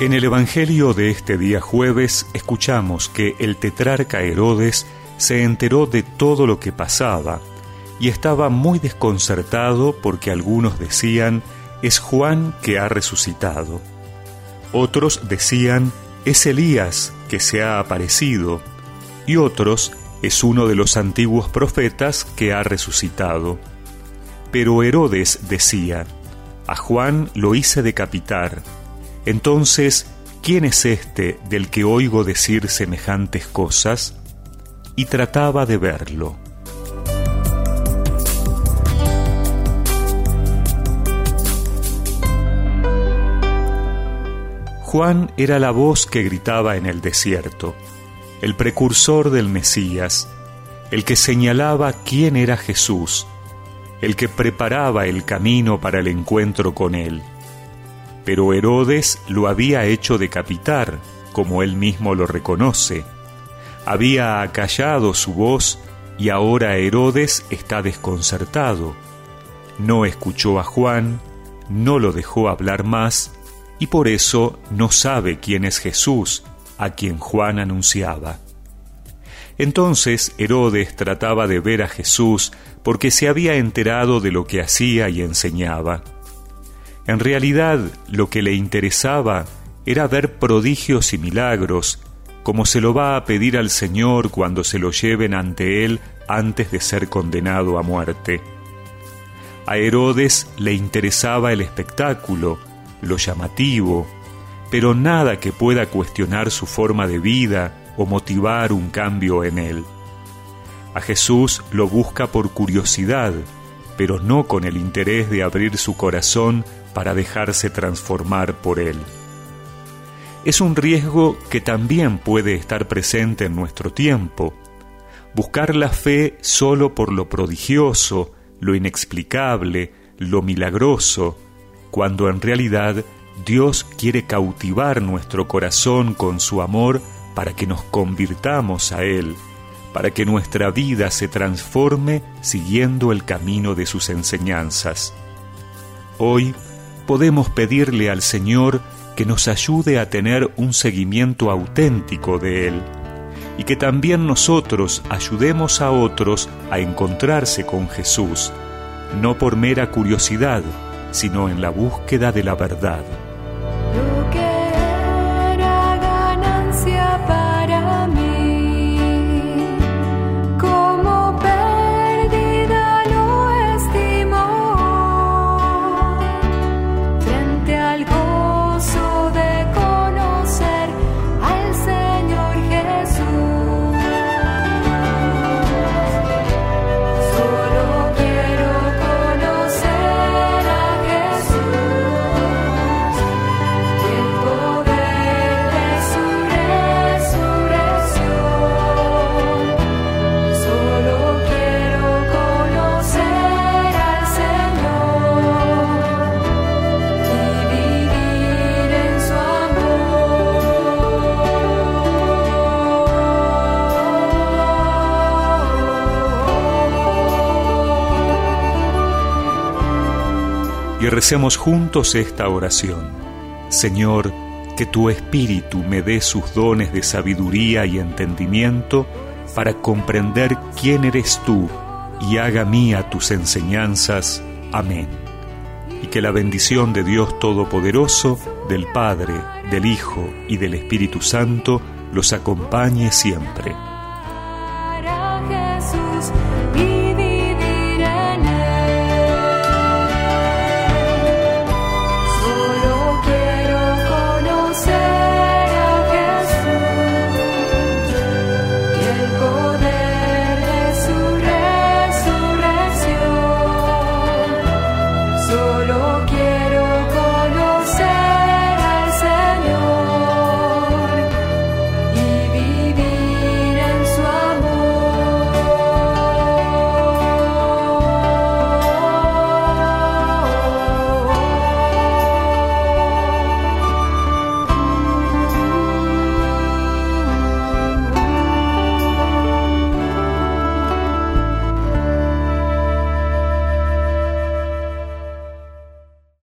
En el Evangelio de este día jueves escuchamos que el tetrarca Herodes se enteró de todo lo que pasaba y estaba muy desconcertado porque algunos decían es Juan que ha resucitado. Otros decían es Elías que se ha aparecido y otros es uno de los antiguos profetas que ha resucitado. Pero Herodes decía, a Juan lo hice decapitar entonces, ¿quién es este del que oigo decir semejantes cosas? Y trataba de verlo. Juan era la voz que gritaba en el desierto, el precursor del Mesías, el que señalaba quién era Jesús, el que preparaba el camino para el encuentro con él pero Herodes lo había hecho decapitar, como él mismo lo reconoce. Había acallado su voz y ahora Herodes está desconcertado. No escuchó a Juan, no lo dejó hablar más y por eso no sabe quién es Jesús, a quien Juan anunciaba. Entonces Herodes trataba de ver a Jesús porque se había enterado de lo que hacía y enseñaba. En realidad, lo que le interesaba era ver prodigios y milagros, como se lo va a pedir al Señor cuando se lo lleven ante Él antes de ser condenado a muerte. A Herodes le interesaba el espectáculo, lo llamativo, pero nada que pueda cuestionar su forma de vida o motivar un cambio en él. A Jesús lo busca por curiosidad, pero no con el interés de abrir su corazón para dejarse transformar por Él. Es un riesgo que también puede estar presente en nuestro tiempo. Buscar la fe solo por lo prodigioso, lo inexplicable, lo milagroso, cuando en realidad Dios quiere cautivar nuestro corazón con su amor para que nos convirtamos a Él, para que nuestra vida se transforme siguiendo el camino de sus enseñanzas. Hoy podemos pedirle al Señor que nos ayude a tener un seguimiento auténtico de Él y que también nosotros ayudemos a otros a encontrarse con Jesús, no por mera curiosidad, sino en la búsqueda de la verdad. Recemos juntos esta oración. Señor, que tu Espíritu me dé sus dones de sabiduría y entendimiento para comprender quién eres tú y haga mía tus enseñanzas. Amén. Y que la bendición de Dios Todopoderoso, del Padre, del Hijo y del Espíritu Santo los acompañe siempre